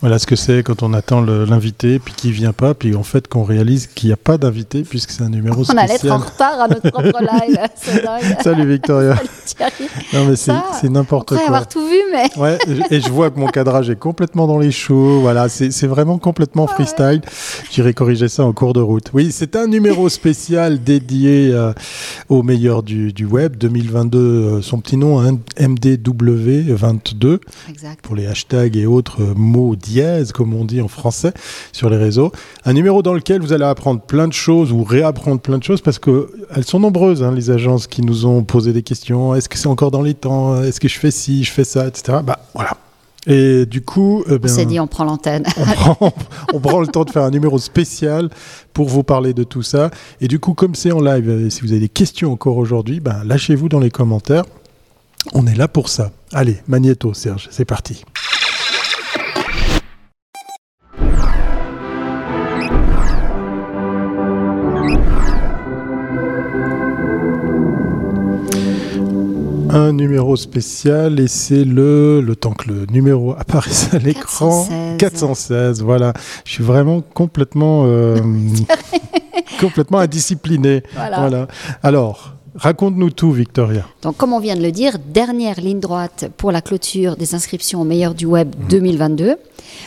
Voilà ce que c'est quand on attend l'invité, puis qu'il vient pas, puis en fait qu'on réalise qu'il n'y a pas d'invité puisque c'est un numéro spécial. On allait être en retard à notre propre live. Salut Victoria. Salut non mais c'est n'importe quoi. avoir tout vu, mais. ouais, et je vois que mon cadrage est complètement dans les choux. Voilà, c'est vraiment complètement ah freestyle. J'irai corriger ça en cours de route. Oui, c'est un numéro spécial dédié euh, aux meilleurs du, du, web 2022. Euh, son petit nom, hein, MDW22. Exact. Pour les hashtags et autres mots dièse, comme on dit en français, sur les réseaux. Un numéro dans lequel vous allez apprendre plein de choses ou réapprendre plein de choses parce qu'elles sont nombreuses, hein, les agences qui nous ont posé des questions. Est-ce que c'est encore dans les temps? Est-ce que je fais ci, je fais ça, etc. Bah voilà. Et du coup, eh on s'est dit, on prend l'antenne. on, prend, le temps de faire un numéro spécial pour vous parler de tout ça. Et du coup, comme c'est en live, et si vous avez des questions encore aujourd'hui, ben, lâchez-vous dans les commentaires. On est là pour ça. Allez, Magneto, Serge, c'est parti. Un numéro spécial et c'est le, le temps que le numéro apparaisse à l'écran. 416. voilà. Je suis vraiment complètement, euh, complètement indiscipliné. Voilà. Alors, Raconte-nous tout, Victoria. Donc, comme on vient de le dire, dernière ligne droite pour la clôture des inscriptions au meilleur du web 2022.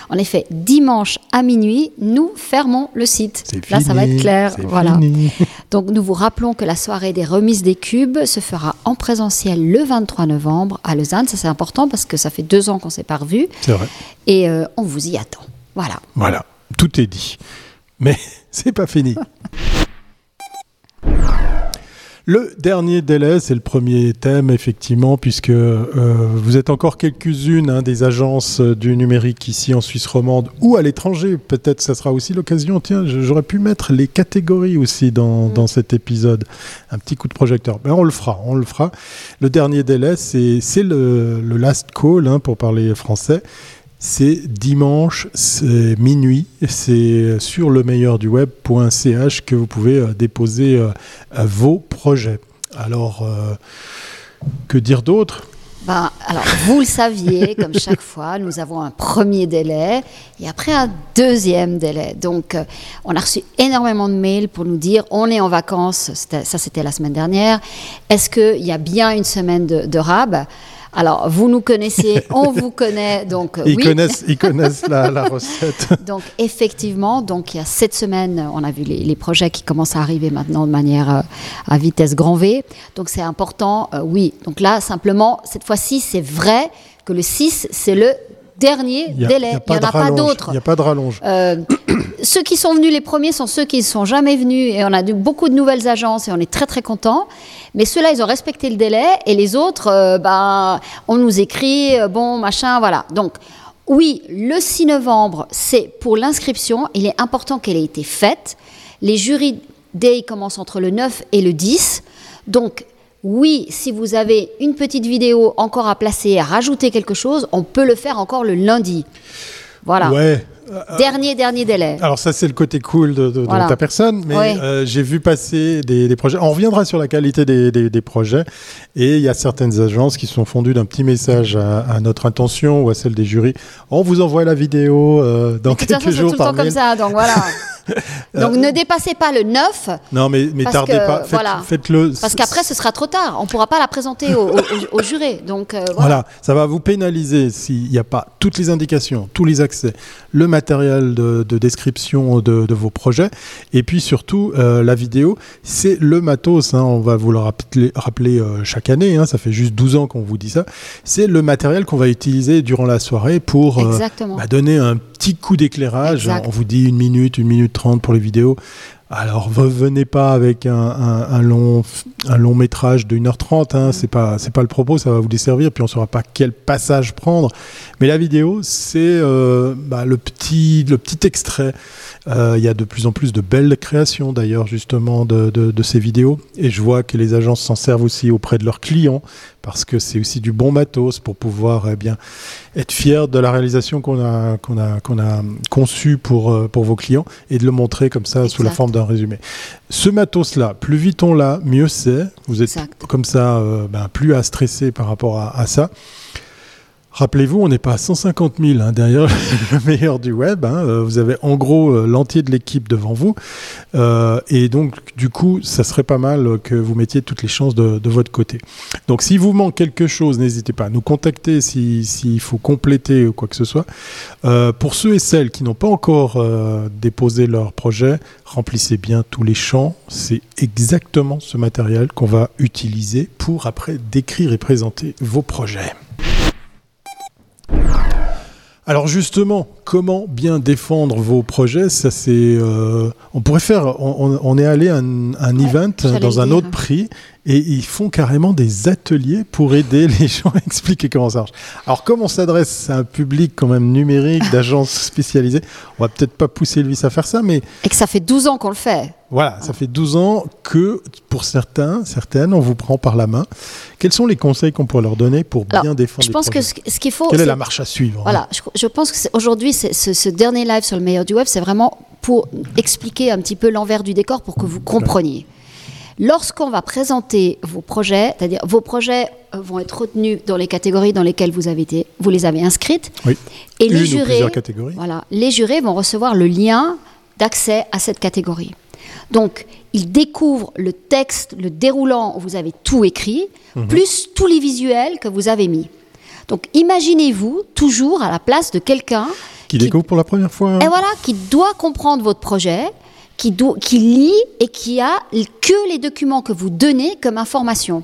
En effet, dimanche à minuit, nous fermons le site. Là, ça va être clair. Voilà. Donc, nous vous rappelons que la soirée des remises des cubes se fera en présentiel le 23 novembre à Lausanne. Ça, c'est important parce que ça fait deux ans qu'on ne s'est pas revus. C'est vrai. Et euh, on vous y attend. Voilà. Voilà. Tout est dit. Mais c'est pas fini. Le dernier délai, c'est le premier thème, effectivement, puisque euh, vous êtes encore quelques-unes hein, des agences du numérique ici en Suisse romande ou à l'étranger. Peut-être ça sera aussi l'occasion. Tiens, j'aurais pu mettre les catégories aussi dans, mm. cet épisode. Un petit coup de projecteur. Ben, on le fera, on le fera. Le dernier délai, c'est le, le, last call, hein, pour parler français c'est dimanche, c'est minuit, c'est sur le meilleur du web.ch que vous pouvez euh, déposer euh, vos projets. Alors, euh, que dire d'autre? Ben, alors, vous le saviez, comme chaque fois, nous avons un premier délai et après un deuxième délai. Donc, on a reçu énormément de mails pour nous dire on est en vacances, ça c'était la semaine dernière, est-ce qu'il y a bien une semaine de, de RAB? Alors, vous nous connaissez, on vous connaît, donc ils Connaissent, ils connaissent la, recette. donc, effectivement, donc il y a cette semaine, on a vu les, projets qui commencent à arriver maintenant de manière euh, à vitesse grand V. Donc, c'est important, euh, oui. Donc là, simplement, cette fois-ci, c'est vrai que le 6, c'est le dernier délai. Il n'y en a pas d'autres. Il n'y a pas de rallonge. Euh, ceux qui sont venus les premiers sont ceux qui ne sont jamais venus et on a beaucoup de nouvelles agences et on est très très contents. Mais ceux-là, ils ont respecté le délai et les autres, euh, ben, on nous écrit, euh, bon, machin, voilà. Donc, oui, le 6 novembre, c'est pour l'inscription. Il est important qu'elle ait été faite. Les jurys day commencent entre le 9 et le 10. Donc, oui, si vous avez une petite vidéo encore à placer, à rajouter quelque chose, on peut le faire encore le lundi. Voilà. Ouais. Dernier, dernier délai. Alors ça, c'est le côté cool de, ta personne, mais euh, j'ai vu passer des, projets. On reviendra sur la qualité des, projets, et il y a certaines agences qui sont fondues d'un petit message à, notre intention ou à celle des jurys. On vous envoie la vidéo euh, dans quelques façon, jours tout le temps comme ça, donc voilà. Donc ne dépassez pas le 9. Non, mais, mais tardez pas. Faites-le. Parce qu'après, ce sera trop tard. On ne pourra pas la présenter au, au, juré. Donc euh, voilà. ça va vous pénaliser s'il n'y a pas toutes les indications, tous les accès, le matériel de, description de, vos projets, et puis surtout euh, la vidéo. C'est le matos. Hein. on va vous le rappeler, rappeler euh, chaque année. Hein. ça fait juste 12 ans qu'on vous dit ça. C'est le matériel qu'on va utiliser durant la soirée pour bah, donner un petit coup d'éclairage. On vous dit une minute, une minute trente pour les vidéos. Alors, venez pas avec un, long, un long métrage de 1h30, hein, c'est pas, pas le propos, ça va vous desservir, puis on saura pas quel passage prendre. Mais la vidéo, c'est euh, bah, le, petit, le petit extrait. Euh, il y a de plus en plus de belles créations d'ailleurs, justement, de, de, ces vidéos. Et je vois que les agences s'en servent aussi auprès de leurs clients, parce que c'est aussi du bon matos pour pouvoir eh bien, être fier de la réalisation qu'on a, qu'on a, qu'on a conçue pour, euh, pour vos clients et de le montrer comme ça sous la forme d'un résumé. Ce matos-là, plus vite on l'a, mieux c'est. Vous êtes comme ça euh, ben, plus à stresser par rapport à, ça. Rappelez-vous, on n'est pas à 150 000 hein, derrière le meilleur du web. Hein. Euh, vous avez en gros euh, l'entier de l'équipe devant vous. Euh, et donc, du coup, ça serait pas mal que vous mettiez toutes les chances de, votre côté. Donc, si vous manque quelque chose, n'hésitez pas à nous contacter s'il faut compléter ou quoi que ce soit. pour ceux et celles qui n'ont pas encore déposé leur projet, remplissez bien tous les champs. C'est exactement ce matériel qu'on va utiliser pour après décrire et présenter vos projets. Alors justement, comment bien défendre vos projets? Ça c'est, euh, on pourrait faire. On, est allé à un, event dans un autre prix et ils font carrément des ateliers pour aider les gens à expliquer comment ça marche. Alors comme on s'adresse à un public quand même numérique, d'agences spécialisées, on va peut-être pas pousser vice à faire ça, mais et que ça fait 12 ans qu'on le fait. Voilà, ça fait 12 ans que pour certains, certaines, on vous prend par la main. Quels sont les conseils qu'on pourrait leur donner pour bien défendre Je pense que ce, qu'il faut. Quelle est, la marche à suivre Voilà, je, pense que aujourd'hui, ce, ce, dernier live sur le meilleur du web, c'est vraiment pour expliquer un petit peu l'envers du décor pour que vous compreniez. Lorsqu'on va présenter vos projets, c'est-à-dire vos projets euh, vont être retenus dans les catégories dans lesquelles vous avez été, vous les avez inscrites. Oui. Et les jurés, catégories. voilà, les jurés vont recevoir le lien d'accès à cette catégorie. Donc, ils découvrent le texte, le déroulant où vous avez tout écrit, mhm. plus tous les visuels que vous avez mis. Donc, imaginez-vous toujours à la place de quelqu'un qui, découvre pour la première fois. Et voilà, qui doit comprendre votre projet, qui, qui lit et qui a que les documents que vous donnez comme information.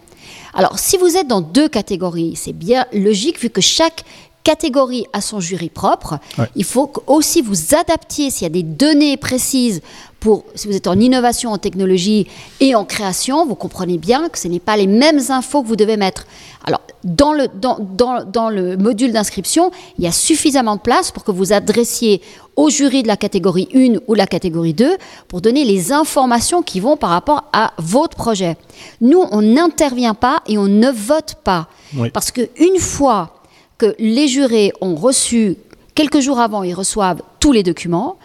Alors, si vous êtes dans deux catégories, c'est bien logique vu que chaque catégorie a son jury propre. Il faut aussi vous adaptiez s'il y a des données précises pour, si vous êtes en innovation, en technologie et en création, vous comprenez bien que ce n'est pas les mêmes infos que vous devez mettre. Alors, dans le, dans, dans, dans le module d'inscription, il y a suffisamment de place pour que vous adressiez au jury de la catégorie 1 ou la catégorie 2 pour donner les informations qui vont par rapport à votre projet. Nous, on n'intervient pas et on ne vote pas. Parce qu'une fois que les jurés ont reçu, quelques jours avant, ils reçoivent tous les documents.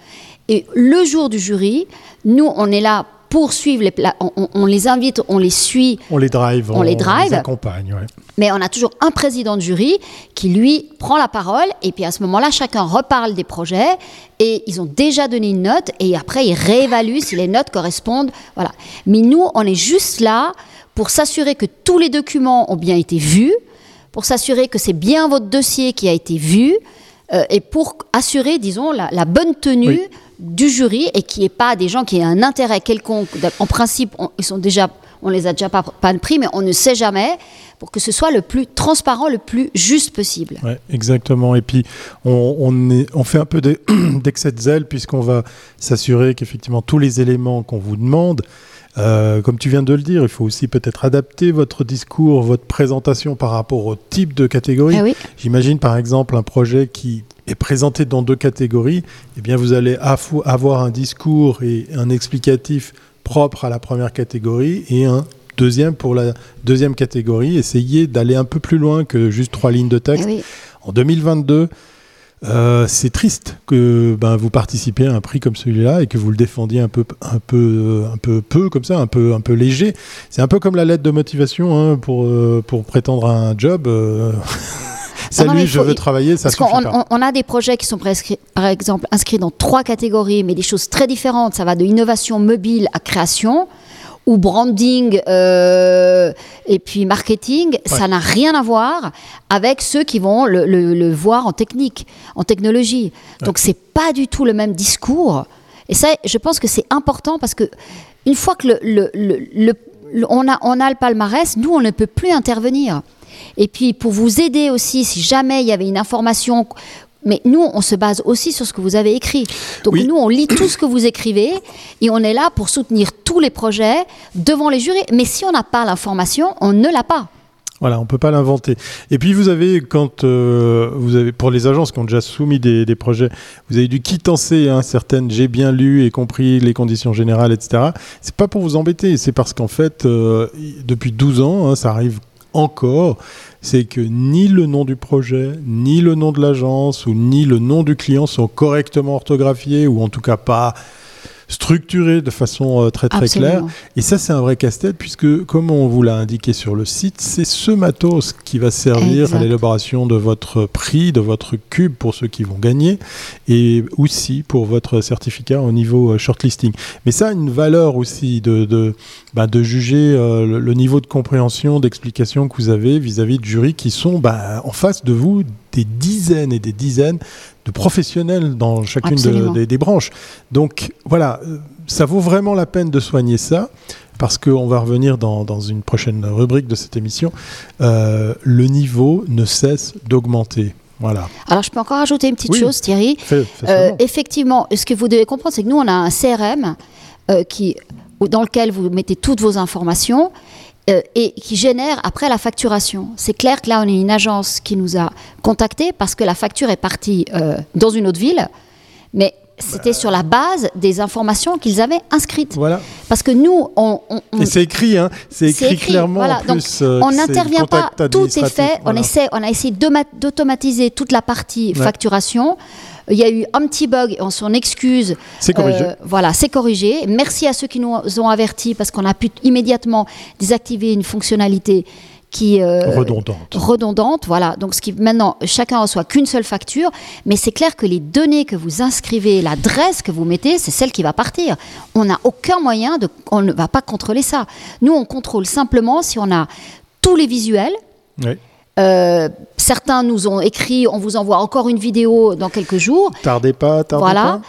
Et le jour du jury, nous, on est là pour suivre les on, on, les invite, on les suit. On les drive, on, les drive. Les accompagne. Mais on a toujours un président de jury qui, lui, prend la parole. Et puis à ce moment-là, chacun reparle des projets. Et ils ont déjà donné une note. Et après, ils réévaluent si les notes correspondent. Voilà. Mais nous, on est juste là pour s'assurer que tous les documents ont bien été vus pour s'assurer que c'est bien votre dossier qui a été vu euh, et pour assurer, disons, la, bonne tenue du jury et qui n'y ait pas des gens qui aient un intérêt quelconque. En principe, on, ils sont déjà, on les a déjà pas, pas pris, mais on ne sait jamais pour que ce soit le plus transparent, le plus juste possible. Ouais, exactement. Et puis, on, on, est, on fait un peu d'excès de zèle puisqu'on va s'assurer qu'effectivement tous les éléments qu'on vous demande euh, comme tu viens de le dire, il faut aussi peut-être adapter votre discours, votre présentation par rapport au type de catégorie. Ah J'imagine par exemple un projet qui est présenté dans deux catégories. Eh bien, vous allez avoir un discours et un explicatif propre à la première catégorie et un deuxième pour la deuxième catégorie. Essayez d'aller un peu plus loin que juste trois lignes de texte. Ah en 2022, euh, c'est triste que ben, vous participiez à un prix comme celui-là et que vous le défendiez un peu, un peu, un peu peu comme ça, un peu, un peu léger. C'est un peu comme la lettre de motivation hein, pour, euh, pour prétendre à un job. Euh. Salut, je veux travailler, ça suffit pas. On, a des projets qui sont par exemple inscrits dans trois catégories, mais des choses très différentes. Ça va de innovation mobile à création ou branding euh, et puis marketing, ça n'a rien à voir avec ceux qui vont le, voir en technique, en technologie. Donc c'est pas du tout le même discours. Et ça, je pense que c'est important parce que une fois que le, on, a, on a le palmarès, nous, on ne peut plus intervenir. Et puis pour vous aider aussi, si jamais il y avait une information mais nous, on se base aussi sur ce que vous avez écrit. Donc nous, on lit tout ce que vous écrivez et on est là pour soutenir tous les projets devant les jurys. Mais si on n'a pas l'information, on ne l'a pas. Voilà, on peut pas l'inventer. Et puis vous avez, quand euh, vous avez, pour les agences qui ont déjà soumis des, projets, vous avez dû quittancer hein, certaines. J'ai bien lu et compris les conditions générales, etc. C'est pas pour vous embêter, c'est parce qu'en fait, euh, depuis 12 ans, hein, ça arrive encore c'est que ni le nom du projet, ni le nom de l'agence, ou ni le nom du client sont correctement orthographiés, ou en tout cas pas structuré de façon euh, très très Absolument. claire. Et ça, c'est un vrai casse-tête puisque, comme on vous l'a indiqué sur le site, c'est ce matos qui va servir Exact. à l'élaboration de votre prix, de votre cube pour ceux qui vont gagner, et aussi pour votre certificat au niveau euh, shortlisting. Mais ça a une valeur aussi de, de, bah, de juger euh, le, le niveau de compréhension, d'explication que vous avez vis-à-vis de jurys qui sont bah, en face de vous des dizaines et des dizaines de professionnels dans chacune de- des, des branches. Donc voilà, euh, ça vaut vraiment la peine de soigner ça. Parce qu'on va revenir dans, dans une prochaine rubrique de cette émission, euh, le niveau ne cesse d'augmenter. Voilà. Alors, je peux encore ajouter une petite Oui. chose, Thierry. Euh, effectivement, ce que vous devez comprendre, c'est que nous, on a un CRM euh, qui, dans lequel vous mettez toutes vos informations euh, et qui génère après la facturation. C'est clair que là, on est une agence qui nous a contactés parce que la facture est partie euh, dans une autre ville, mais c'était sur la base des informations qu'ils avaient inscrites. Voilà. Parce que nous, on, on- on- Et c'est écrit, hein. C'est c'est écrit, clairement voilà. en Donc, plus. euh, on n'intervient pas, tout est fait. voilà. On, essaie, on a essayé d'automatiser toute la partie Ouais. facturation. Il y a eu un petit bug, on s'en excuse. C'est corrigé. Euh, voilà, c'est corrigé. Merci à ceux qui nous ont avertis parce qu'on a pu immédiatement désactiver une fonctionnalité qui euh, Redondante. redondante. Voilà, donc ce qui maintenant chacun reçoit qu'une seule facture, mais c'est clair que les données que vous inscrivez, l'adresse que vous mettez, c'est celle qui va partir. On n'a aucun moyen de, on ne va pas contrôler ça. Nous, on contrôle simplement si on a tous les visuels. Oui. Euh, certains nous ont écrit, on vous envoie encore une vidéo dans quelques jours. Tardez pas, tardez Voilà. pas.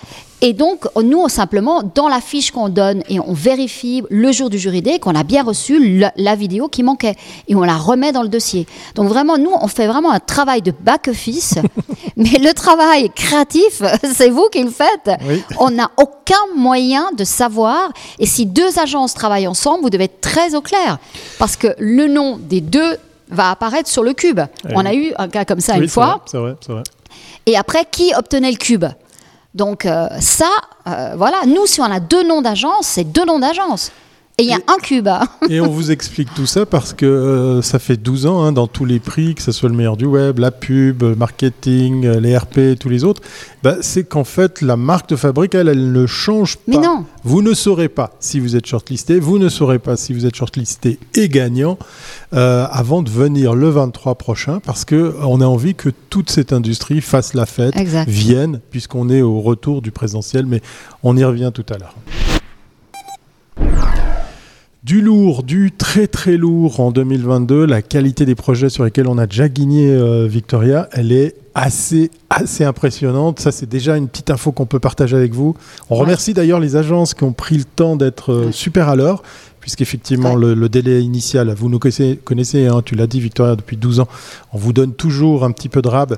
Et donc, nous, simplement, dans la fiche qu'on donne, et on vérifie le jour du jury day qu'on a bien reçu la, la vidéo qui manquait. Et on la remet dans le dossier. Donc, vraiment, nous, on fait vraiment un travail de back-office. mais le travail créatif, c'est vous qui le faites. Oui. On n'a aucun moyen de savoir. Et si deux agences travaillent ensemble, vous devez être très au clair. Parce que le nom des deux va apparaître sur le cube. Eh on a eu un cas comme ça Oui, une fois. vrai, C'est vrai, c'est vrai. Et après, qui obtenait le cube? Donc euh, ça, euh, voilà, nous, si on a deux noms d'agence, c'est deux noms d'agence. Et il y a Et- un hein. Et on vous explique tout ça parce que euh, ça fait 12 ans hein, dans tous les prix, que ce soit le meilleur du web, la pub, le marketing, euh, les RP tous les autres, bah, c'est qu'en fait la marque de fabrique, elle, elle ne change pas. Mais non. Vous ne saurez pas si vous êtes shortlisté, vous ne saurez pas si vous êtes shortlisté et gagnant euh, avant de venir le 23 prochain parce que on a envie que toute cette industrie fasse la fête, Exact. vienne, puisqu'on est au retour du présentiel, mais on y revient tout à l'heure. Du lourd, du très très lourd en 2022. La qualité des projets sur lesquels on a déjà gagné euh, Victoria, elle est assez assez impressionnante. Ça, c'est déjà une petite info qu'on peut partager avec vous. On Ouais. remercie d'ailleurs les agences qui ont pris le temps d'être euh, Ouais. super à l'heure, puisqu'effectivement, Ouais. le, le délai initial, vous nous connaissez, connaissez hein, tu l'as dit Victoria, depuis 12 ans, on vous donne toujours un petit peu de rab.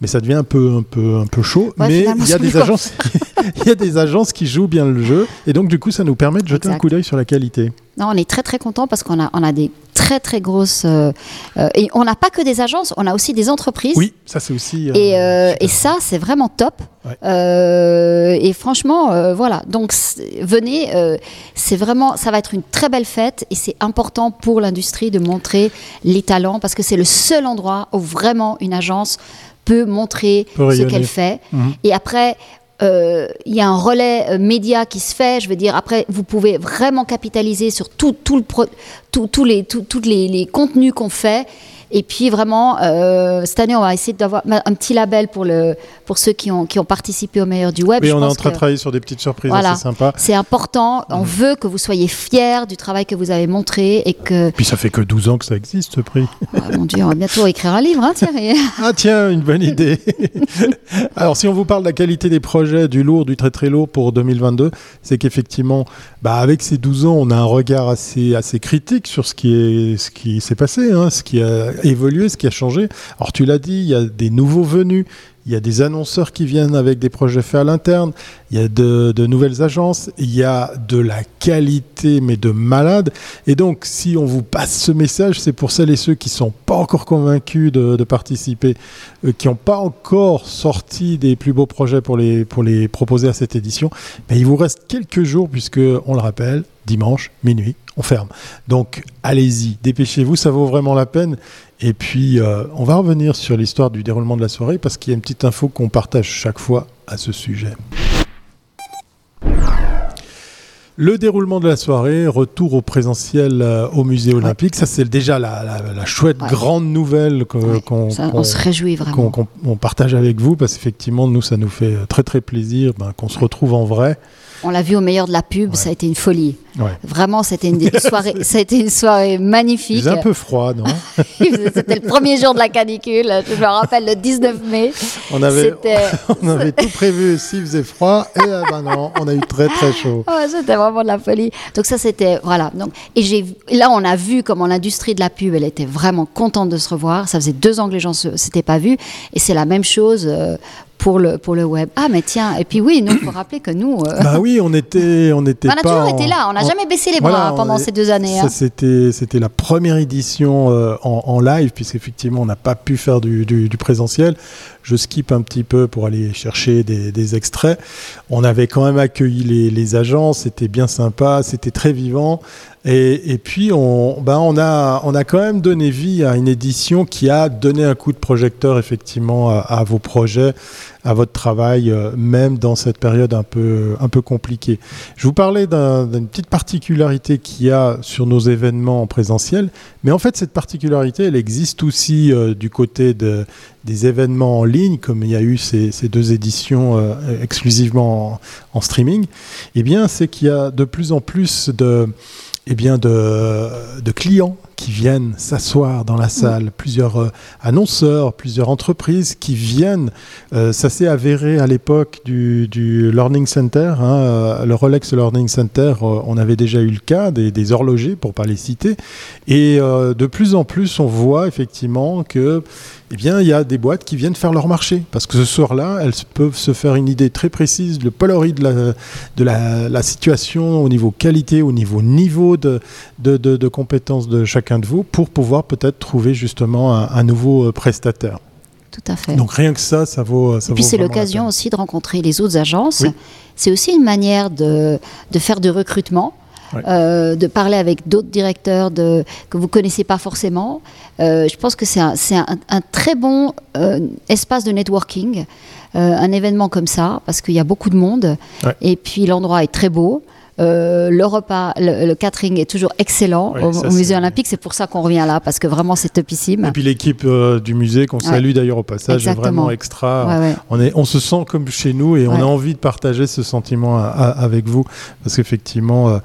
Mais ça devient un peu, un peu, un peu chaud. Ouais, mais il y, a des agences, il y a des agences qui jouent bien le jeu. Et donc, du coup, ça nous permet de jeter un coup d'œil sur la qualité. Non, on est très très content parce qu'on a, on a des très très grosses. euh, euh, et on n'a pas que des agences, on a aussi des entreprises. Oui, ça c'est aussi. euh, Et, euh, ça, c'est vraiment top. Ouais. Et franchement, voilà. Donc, venez. c'est vraiment, ça va être une très belle fête et c'est important pour l'industrie de montrer les talents parce que c'est le seul endroit où vraiment une agence peut montrer Peut ce qu'elle fait. Mhm. Et après. euh, Il y a un relais euh, média qui se fait. Je veux dire, après, vous pouvez vraiment capitaliser sur tout, tout le pro- tout- tous les, tous les, les contenus qu'on fait. Et puis vraiment, euh, cette année, on va essayer d'avoir un petit label pour, le, pour ceux qui ont, qui ont participé au meilleur du web. Oui, Je on est en train de travailler sur des petites surprises Voilà. assez sympas. C'est important. Mhm. On veut que vous soyez fiers du travail que vous avez montré et que, Puis ça fait que 12 ans que ça existe ce prix. Ah, mon Dieu, on va bientôt écrire un livre, hein, Thierry. Ah tiens, une bonne idée. Alors si on vous parle de la qualité des projets, du lourd, du très très lourd pour 2022, c'est qu'effectivement, bah, avec ces 12 ans, on a un regard assez, assez critique sur ce qui est ce qui s'est passé, hein, ce qui a évolué, ce qui a changé. Alors tu l'as dit, il y a des nouveaux venus. Il y a des annonceurs qui viennent avec des projets faits à l'interne, il y a de, nouvelles agences, il y a de la qualité mais de malade. Et donc si on vous passe ce message, c'est pour celles et ceux qui sont pas encore convaincus de, de participer, euh, qui n'ont pas encore sorti des plus beaux projets pour les, pour les proposer à cette édition. Mais il vous reste quelques jours puisque, on le rappelle, dimanche, minuit, on ferme. Donc allez-y, dépêchez-vous, ça vaut vraiment la peine. Et puis, euh, on va revenir sur l'histoire du déroulement de la soirée parce qu'il y a une petite info qu'on partage chaque fois à ce sujet. Le déroulement de la soirée, retour au présentiel euh, au musée olympique, ça c'est déjà la, la- la chouette Ouais. grande nouvelle Ouais, qu'on on se réjouit vraiment. qu'on qu'on- on partage avec vous parce qu'effectivement nous ça nous fait très très plaisir ben, qu'on se retrouve en vrai. On l'a vu au meilleur de la pub, ça a été une folie. Ouais. Vraiment, c'était une des soirées, ça a été une soirée Il magnifique. faisait un peu froid, non C'était le premier jour de la canicule. Je me rappelle le 19 mai. On avait, C'était on avait tout prévu s'il faisait froid et euh, ben non, on a eu très très chaud. Ouais, c'était vraiment de la folie. Donc ça, c'était voilà. Donc et j'ai là, on a vu comment l'industrie de la pub, elle était vraiment contente de se revoir. Ça faisait deux ans que les gens s'étaient pas vus, et c'est la même chose euh, pour le pour le web. Ah mais tiens, et puis oui, nous, il faut rappeler que nous, euh, Bah oui, on était, on était on a toujours en- été là. On n'a jamais baissé les bras Voilà, pendant ces deux années. Hein. c'était, c'était la première édition euh, en, en live, puisqu'effectivement, on n'a pas pu faire du, du- du présentiel. Je skip un petit peu pour aller chercher des, extraits. On avait quand même accueilli les, agents, c'était bien sympa, c'était très vivant. Et, puis, on, ben, on, a, quand même donné vie à une édition qui a donné un coup de projecteur, effectivement, à vos projets, à votre travail, euh, même dans cette période un peu, un peu compliquée. Je vous parlais d'un- d'une petite particularité qu'il y a sur nos événements en présentiel, mais en fait cette particularité, elle existe aussi euh, du côté de- des événements en ligne, comme il y a eu ces, ces deux éditions euh, exclusivement en, en streaming. Eh bien, c'est qu'il y a de plus en plus de, eh bien, de, de clients qui viennent s'asseoir dans la salle, plusieurs euh, annonceurs, plusieurs entreprises qui viennent. Euh, ça s'est avéré à l'époque du, du Learning Center, hein, euh, le Rolex Learning Center, on avait déjà eu le cas des, des horlogers, pour pas les citer, et de plus en plus on voit effectivement que eh bien, il y a des boîtes qui viennent faire leur marché. Parce que ce soir-là, elles peuvent se faire une idée très précise, le poloris de la, de la, la situation au niveau qualité, au niveau niveau de, de, de, de compétences de chacun de vous, pour pouvoir peut-être trouver justement un, un nouveau euh, prestataire. Tout à fait. Donc rien que ça, ça vaut. Ça Et puis c'est l'occasion aussi de rencontrer les autres agences. Oui. C'est aussi une manière de, de faire du recrutement. Euh, de parler avec d'autres directeurs de, que vous connaissez pas forcément. Euh, je pense que c'est un, c'est un, un très bon euh, espace de networking, un événement comme ça, parce qu'il y a beaucoup de monde. Et puis l'endroit est très beau. Euh, le repas, le, le catering est toujours excellent Ouais, au, ça, au musée olympique. C'est pour ça qu'on revient là, parce que vraiment c'est topissime. Et puis l'équipe euh, du musée, qu'on salue d'ailleurs au passage, est vraiment extra. Ouais. On, est, on se sent comme chez nous et on a envie de partager ce sentiment à- à- avec vous parce qu'effectivement, euh,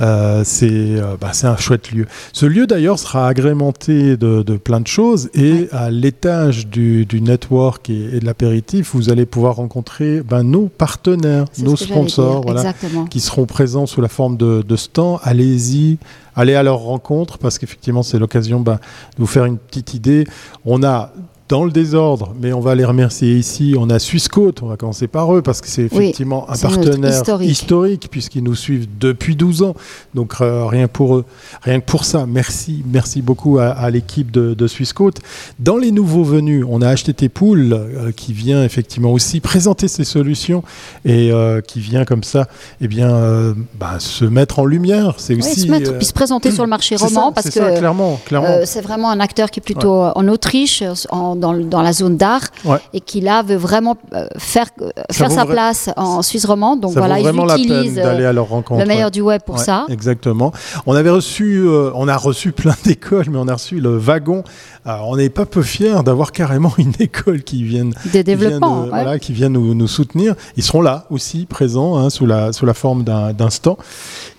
euh, c'est bah, c'est un chouette lieu. Ce lieu d'ailleurs sera agrémenté de, de plein de choses et à l'étage du, du network et, et de l'apéritif, vous allez pouvoir rencontrer ben, nos partenaires, nos sponsors, voilà, qui seront présents sous la forme de, de. Allez-y, allez à leur rencontre parce qu'effectivement, c'est l'occasion ben, de vous faire une petite idée. On a dans le désordre, mais on va les remercier ici. On a Swissquote, on va commencer par eux parce que c'est Oui, effectivement un c'est partenaire historique. historique, puisqu'ils nous suivent depuis 12 ans. Donc euh, rien pour eux, rien que pour ça. Merci, merci beaucoup à, à l'équipe de, de Swissquote. Dans les nouveaux venus, on a HTT Pool euh, qui vient effectivement aussi présenter ses solutions et euh, qui vient comme ça, eh bien, bah, se mettre en lumière. C'est Oui, aussi se mettre, puis se présenter sur le marché c'est roman ça, parce c'est que ça, clairement, c'est vraiment un acteur qui est plutôt en Autriche, en- dans, la zone d'art, Ouais. et qui là veut vraiment euh, faire, euh, faire sa vra- place en Suisse romande. Donc ça voilà, ils vraiment la peine utilisent d'aller euh, à leur rencontre. le meilleur du web pour Ouais, ça. Exactement. On avait reçu, euh, on a reçu plein d'écoles, mais on a reçu le wagon. Alors, on n'est pas peu fiers d'avoir carrément une école qui vienne, De qui vient, développement. de- ouais. voilà, qui vient nous, nous soutenir. Ils seront là aussi, présents, hein, sous, la, sous la forme d'un stand.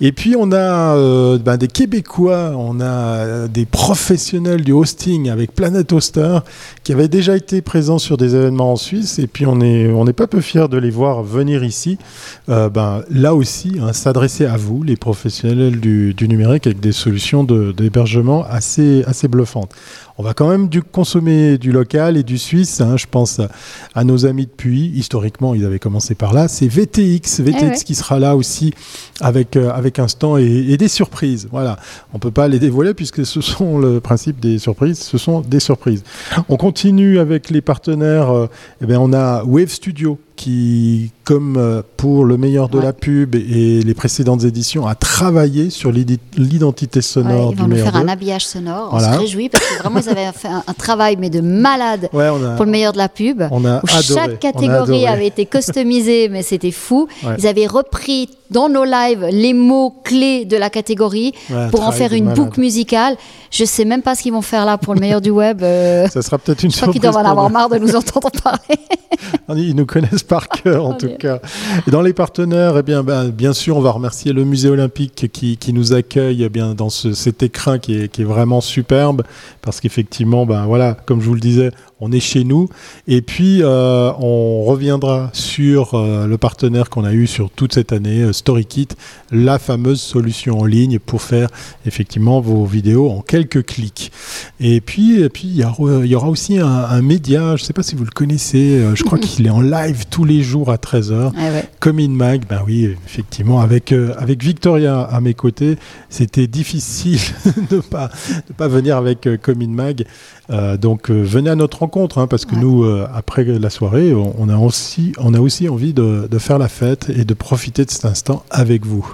Et puis, on a euh, ben, des Québécois, on a euh, des professionnels du hosting avec Planet Hoster qui avaient déjà été présents sur des événements en Suisse. Et puis, on n'est on n'est pas peu fiers de les voir venir ici. Euh, ben, là aussi, hein, s'adresser à vous, les professionnels du, numérique, avec des solutions d'hébergement assez bluffantes. On va quand même du, consommer du local et du suisse. hein, je pense à, nos amis de Puy. Historiquement, ils avaient commencé par là. C'est VTX, VTX Eh ouais. qui sera là aussi avec, euh, avec un stand et, et des surprises. Voilà. On peut pas les dévoiler puisque ce sont le principe des surprises. Ce sont des surprises. On continue avec les partenaires. euh, eh bien, on a Wave Studio qui, comme euh, pour le meilleur de Ouais. la pub et les précédentes éditions, a travaillé sur l'identité Ouais, sonore ils du vont nous meilleur faire un habillage sonore. Voilà. On se réjouit parce que vraiment ils avaient fait un, un travail mais de malade Ouais, a, pour le meilleur de la pub. on a où adoré. chaque catégorie avait été customisée, mais c'était fou. Ouais. Ils avaient repris dans nos lives les mots clés de la catégorie Ouais, pour en faire une malade. boucle musicale. Je sais même pas ce qu'ils vont faire là pour le meilleur du web. euh, Ça sera peut-être une je crois qu'ils surprise. doivent en avoir marre de nous entendre parler. Ils nous connaissent par cœur en tout cas. Et dans les partenaires, eh bien, ben, bien sûr, on va remercier le Musée Olympique qui, qui nous accueille eh bien, dans ce- cet écrin qui est, qui est vraiment superbe parce qu'effectivement, ben, voilà, comme je vous le disais, on est chez nous. Et puis, euh, on reviendra sur euh, le partenaire qu'on a eu sur toute cette année, euh, StoryKit, la fameuse solution en ligne pour faire effectivement vos vidéos en quelques clics. Et puis, et puis il y, aura- il y aura aussi un, un média, je ne sais pas si vous le connaissez, je crois qu'il est en live tous les jours à 13h. Ouais, ouais. Comme in Mag, ben oui, effectivement, avec, euh, avec Victoria à mes côtés, c'était difficile de ne pas, de pas venir avec euh, Comme in Mag. Donc venez à notre rencontre, hein, parce que Ouais. nous, euh, après la soirée, on, on a aussi, on a aussi envie de, de faire la fête et de profiter de cet instant avec vous.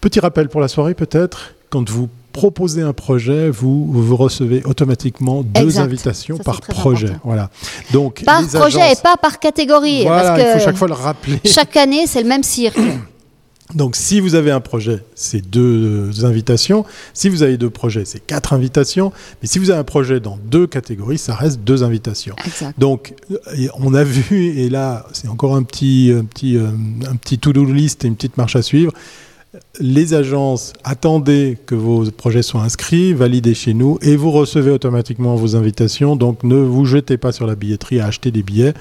Petit rappel pour la soirée peut-être, quand vous proposez un projet, vous, vous recevez automatiquement deux Exact. invitations Ça, par projet. important. Voilà. Donc Par projet agences- et pas par catégorie. Voilà, parce il que faut chaque fois le rappeler. chaque année, c'est le même cirque. Donc, si vous avez un projet, c'est deux invitations. Si vous avez deux projets, c'est quatre invitations. Mais si vous avez un projet dans deux catégories, ça reste deux invitations. exact. Donc, euh, on a vu, et là, c'est encore un petit, un petit, euh, un petit to-do list et une petite marche à suivre. Les agences, attendez que vos projets soient inscrits, validés chez nous, et vous recevez automatiquement vos invitations. Donc, ne vous jetez pas sur la billetterie à acheter des billets,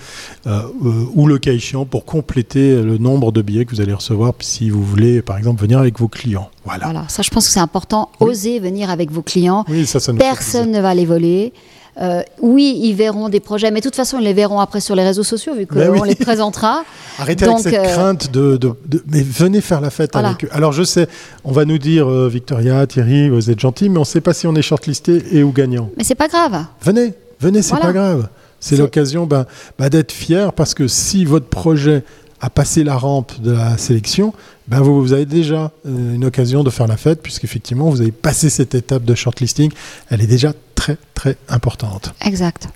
euh, euh, ou le cas échéant, pour compléter le nombre de billets que vous allez recevoir si vous voulez, par exemple, venir avec vos clients. Voilà. Voilà, ça je pense que c'est important. Oui. Osez venir avec vos clients. Oui, ça, ça nous fait Personne ne va les voler. Euh, oui, ils verront des projets, mais de toute façon, ils les verront après sur les réseaux sociaux, vu qu'on Ben oui. les présentera. Arrêtez Donc, avec cette euh, crainte de, de- de- Mais venez faire la fête Voilà. avec eux. Alors je sais, on va nous dire, euh, Victoria, Thierry, vous êtes gentils, mais on ne sait pas si on est shortlisté et ou gagnant. Mais c'est pas grave. Venez, venez, c'est Voilà. pas grave. C'est C'est- l'occasion ben, ben, d'être fier parce que si votre projet a passé la rampe de la sélection, ben vous, vous avez déjà euh, une occasion de faire la fête puisqu'effectivement vous avez passé cette étape de shortlisting. Elle est déjà très très importante. Exact.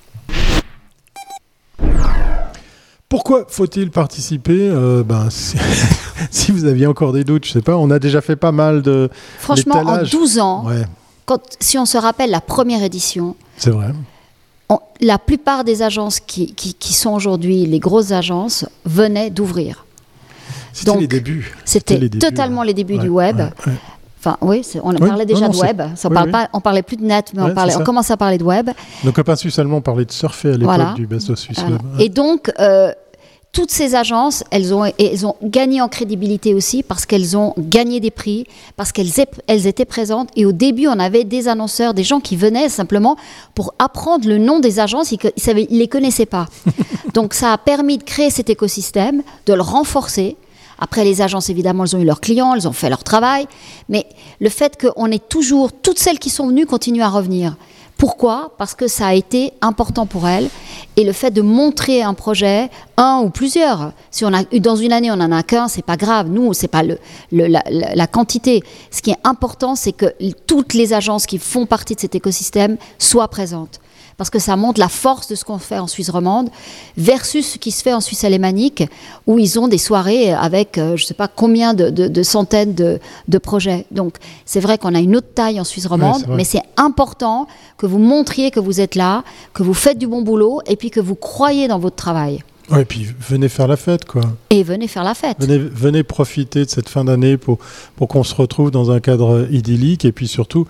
Pourquoi faut-il participer Euh, ben, si, si vous aviez encore des doutes, je sais pas, on a déjà fait pas mal de... Franchement, en L'étalage. 12 ans, Ouais, quand, si on se rappelle la première édition, c'est vrai. on- la plupart des agences qui, qui- qui sont aujourd'hui les grosses agences venaient d'ouvrir. C'était Donc, les débuts. C'était les débuts, totalement ouais. les débuts Ouais, du web. ouais. Enfin, oui, on Oui, parlait déjà non, non, de web. Ça, on oui, parle oui. Pas, on parlait plus de net, mais Ouais, on, parlait, on commence à parler de web. Nos copains suisses allemands parlaient de surfer à l'époque Voilà. du Best of Voilà. Web. Et donc, euh, toutes ces agences, elles ont, elles ont gagné en crédibilité aussi parce qu'elles ont gagné des prix, parce qu'elles elles étaient présentes. Et au début, on avait des annonceurs, des gens qui venaient simplement pour apprendre le nom des agences. Ils ne les connaissaient pas. donc, ça a permis de créer cet écosystème, de le renforcer. Après, les agences, évidemment, elles ont eu leurs clients, elles ont fait leur travail. Mais le fait qu'on ait toujours, toutes celles qui sont venues continuent à revenir. Pourquoi? Parce que ça a été important pour elles. Et le fait de montrer un projet, un ou plusieurs, si on dans une année on en a qu'un, c'est pas grave. Nous, c'est pas la, quantité. Ce qui est important, c'est que toutes les agences qui font partie de cet écosystème soient présentes. Parce que ça montre la force de ce qu'on fait en Suisse romande versus ce qui se fait en Suisse alémanique, où ils ont des soirées avec euh, je ne sais pas combien de, de- de centaines de, de projets. Donc c'est vrai qu'on a une autre taille en Suisse romande, mais c'est important que vous montriez que vous êtes là, que vous faites du bon boulot et puis que vous croyez dans votre travail. Ouais, et puis venez faire la fête, quoi. Et venez faire la fête. Venez, venez profiter de cette fin d'année pour, pour qu'on se retrouve dans un cadre idyllique. Et puis surtout,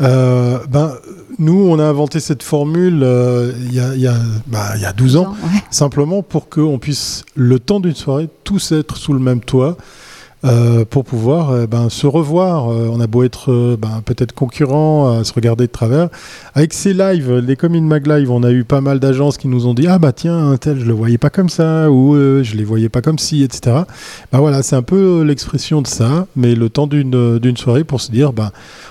euh, ben, nous, on a inventé cette formule euh, il y, a, y, a, bah, y a 12 ans, Ouais. simplement pour qu'on puisse, le temps d'une soirée, tous être sous le même toit. Euh, pour pouvoir euh, ben, se revoir. Euh, on a beau être ben, peut-être concurrent, à se regarder de travers. Avec ces lives, les Commune Mag Live, on a eu pas mal d'agences qui nous ont dit Ah bah tiens, un tel, je le voyais pas comme ça, ou je les voyais pas comme ci, etc. Ben voilà, c'est un peu l'expression de ça, mais le temps d'une soirée pour se dire ben,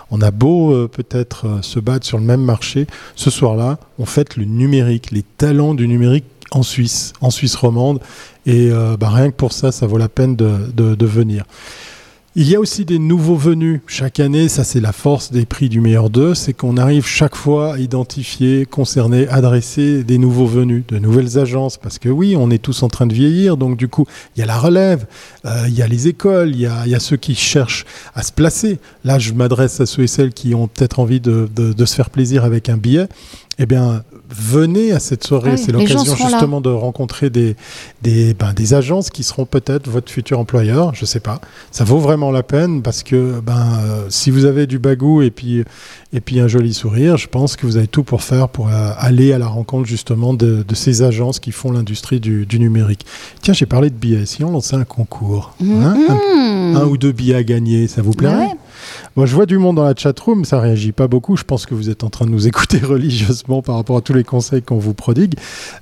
on a beau peut-être se battre sur le même marché, ce soir-là, on fête le numérique, les talents du numérique en Suisse, en Suisse romande. Et euh, bah, rien que pour ça, ça vaut la peine de, de- de venir. Il y a aussi des nouveaux venus. Chaque année, ça c'est la force des prix du meilleur d'eux, c'est qu'on arrive chaque fois à identifier, concerner, adresser des nouveaux venus, de nouvelles agences. Parce que oui, on est tous en train de vieillir, donc du coup, il y a la relève, euh, il y a les écoles, il y a, ceux qui cherchent à se placer. Là, je m'adresse à ceux et celles qui ont peut-être envie de, de se faire plaisir avec un billet. Eh bien, venez à cette soirée. c'est l'occasion justement de rencontrer des, des, ben, des agences qui seront peut-être votre futur employeur. Je ne sais pas. Ça vaut vraiment la peine parce que ben, euh, si vous avez du bagou et puis, et puis un joli sourire, je pense que vous avez tout pour faire pour euh, aller à la rencontre justement de, de ces agences qui font l'industrie du, du, numérique. Tiens, j'ai parlé de billets. Si on lançait un concours, hein, mm-hmm. un, ou deux billets à gagner, ça vous plairait? Moi, je vois du monde dans la chatroom, ça réagit pas beaucoup. Je pense que vous êtes en train de nous écouter religieusement par rapport à tous les conseils qu'on vous prodigue.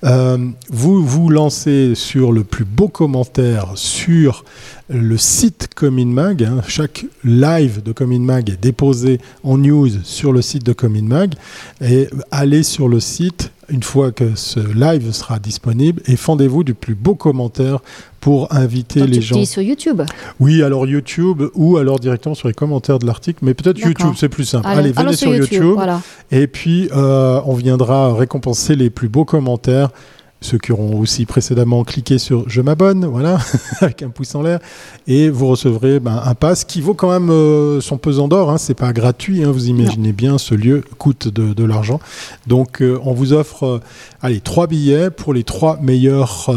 Euh, vous vous lancez sur le plus beau commentaire sur le site Cominmag. Hein. Chaque live de Cominmag est déposé en news sur le site de Cominmag. Et allez sur le site une fois que ce live sera disponible et fendez-vous du plus beau commentaire pour inviter les gens. sur YouTube Oui, alors YouTube ou alors directement sur les commentaires de l'article, mais peut-être YouTube, c'est plus simple. Allez, venez sur, YouTube, et puis euh, on viendra récompenser les plus beaux commentaires ceux qui auront aussi précédemment cliqué sur je m'abonne, voilà, avec un pouce en l'air, et vous recevrez ben, un pass qui vaut quand même euh, son pesant d'or, hein, c'est pas gratuit, hein, vous imaginez bien, ce lieu coûte de, l'argent. Donc euh, on vous offre euh, allez, trois billets pour les trois meilleurs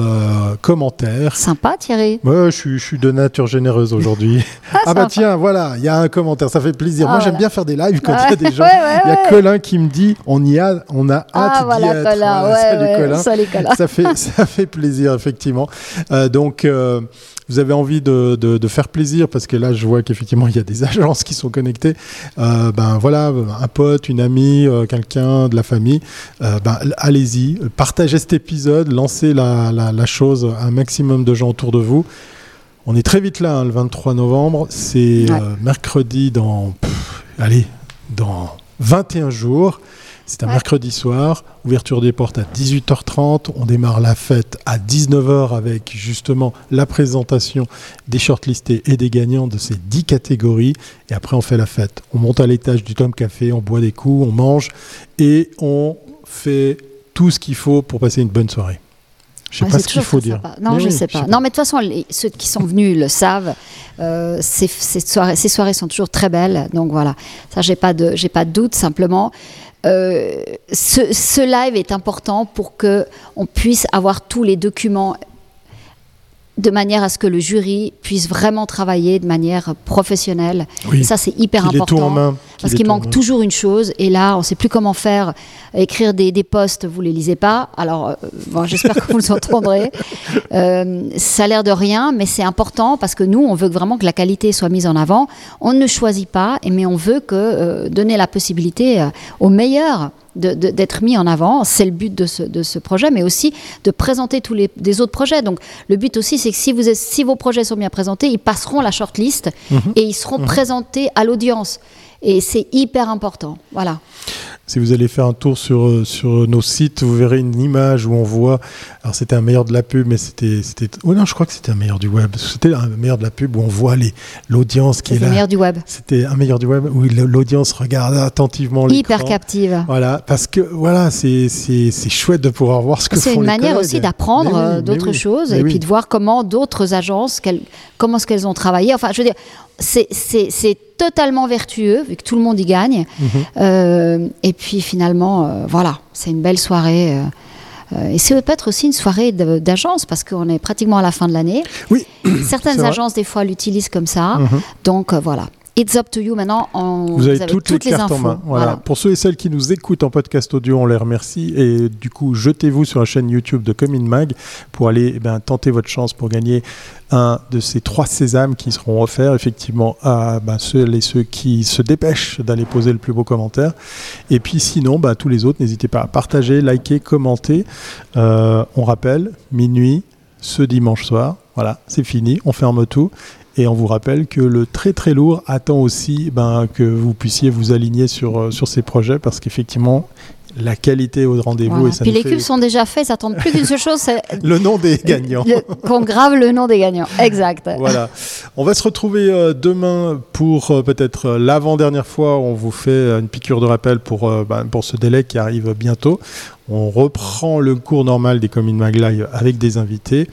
commentaires. Sympa Thierry. Moi je, suis de nature généreuse aujourd'hui. ah, ah bah tiens, voilà, il y a un commentaire, ça fait plaisir. Moi ah, j'aime bien faire des lives quand il y a des gens. Il y a Colin qui me dit on y a, on a ah, hâte d'y être. Colin. salut Colin ça, fait, ça fait plaisir, effectivement. Euh, donc, euh, vous avez envie de, de, faire plaisir parce que là, je vois qu'effectivement, il y a des agences qui sont connectées. Euh, ben voilà, un pote, une amie, quelqu'un de la famille. ben, allez-y, partagez cet épisode, lancez la, la, chose à un maximum de gens autour de vous. On est très vite là, hein, le 23 novembre. C'est mercredi dans, allez, dans 21 jours. C'est un mercredi soir, ouverture des portes à 18h30. On démarre la fête à 19h avec justement la présentation des shortlistés et des gagnants de ces 10 catégories. Et après, on fait la fête. On monte à l'étage du Tom Café, on boit des coups, on mange et on fait tout ce qu'il faut pour passer une bonne soirée. Je ne sais pas ce qu'il faut dire. Non, je ne sais pas. Non, mais de toute façon, ceux qui sont venus le savent. Euh, ces, soirées, ces, soirées, sont toujours très belles. Donc voilà, ça, j'ai pas de, j'ai pas de doute. Simplement, euh, ce, ce, live est important pour que on puisse avoir tous les documents de manière à ce que le jury puisse vraiment travailler de manière professionnelle. ça, c'est hyper important. parce qu'il manque toujours une chose. Et là, on ne sait plus comment faire. Écrire des, des posts, vous ne les lisez pas. Alors, euh, bon, j'espère que vous les entendrez. Euh, ça a l'air de rien, mais c'est important parce que nous, on veut vraiment que la qualité soit mise en avant. On ne choisit pas, mais on veut que, euh, donner la possibilité aux meilleurs d'être mis en avant. C'est le but de ce, de ce, projet, mais aussi de présenter tous les des autres projets. Donc le but aussi, c'est que si, vous, si vos projets sont bien présentés, ils passeront la shortlist mhm. et ils seront mhm. présentés à l'audience. Et c'est hyper important. Voilà. Si vous allez faire un tour sur, euh, sur nos sites, vous verrez une image où on voit. Alors, c'était un meilleur de la pub, mais c'était. c'était oh non, je crois que c'était un meilleur du web. C'était un meilleur de la pub où on voit les, l'audience qui est là. un meilleur du web. C'était un meilleur du web où l'audience regarde attentivement l'écran. Hyper captive. Voilà, parce que voilà, c'est, c'est, c'est chouette de pouvoir voir ce que font C'est une manière aussi d'apprendre euh, d'autres choses et puis de voir comment d'autres agences, comment est-ce qu'elles ont travaillé. Enfin, je veux dire, c'est, c'est, c'est totalement vertueux, vu que tout le monde y gagne. Mhm. Euh, et puis finalement, euh, voilà, c'est une belle soirée. Euh, et c'est peut-être aussi une soirée d'agence, parce qu'on est pratiquement à la fin de l'année. Oui. Certaines agences, des fois, l'utilisent comme ça. Mhm. Donc voilà. It's up to you maintenant. vous, avez toutes, les, cartes en main. Voilà. Pour ceux et celles qui nous écoutent en podcast audio, on les remercie. Et du coup, jetez-vous sur la chaîne YouTube de Comin Mag pour aller eh ben, tenter votre chance pour gagner un de ces trois sésames qui seront offerts effectivement à ben, ceux et ceux qui se dépêchent d'aller poser le plus beau commentaire. Et puis sinon, ben, tous les autres, n'hésitez pas à partager, liker, commenter. Euh, on rappelle, minuit ce dimanche soir. Voilà, c'est fini, on ferme tout. Et on vous rappelle que le très très lourd attend aussi ben, que vous puissiez vous aligner sur, euh, sur ces projets parce qu'effectivement, la qualité au rendez-vous. Voilà. Et ça Puis les fait cubes sont déjà faits, ils attendent plus qu'une seule chose, c'est le nom des gagnants. qu'on grave le nom des gagnants. Exact. Voilà. On va se retrouver euh, demain pour euh, peut-être euh, l'avant-dernière fois. On vous fait une piqûre de rappel pour, ben, pour ce délai qui arrive bientôt. On reprend le cours normal des Communes Maglaï avec des invités.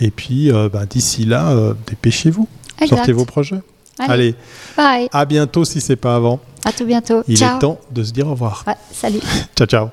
Et puis, ben, d'ici là, dépêchez-vous. Exact. Sortez vos projets. Allez. Allez, Bye. à bientôt si c'est pas avant. À tout bientôt. Il Ciao. est temps de se dire au revoir. Ouais, salut. Ciao, ciao.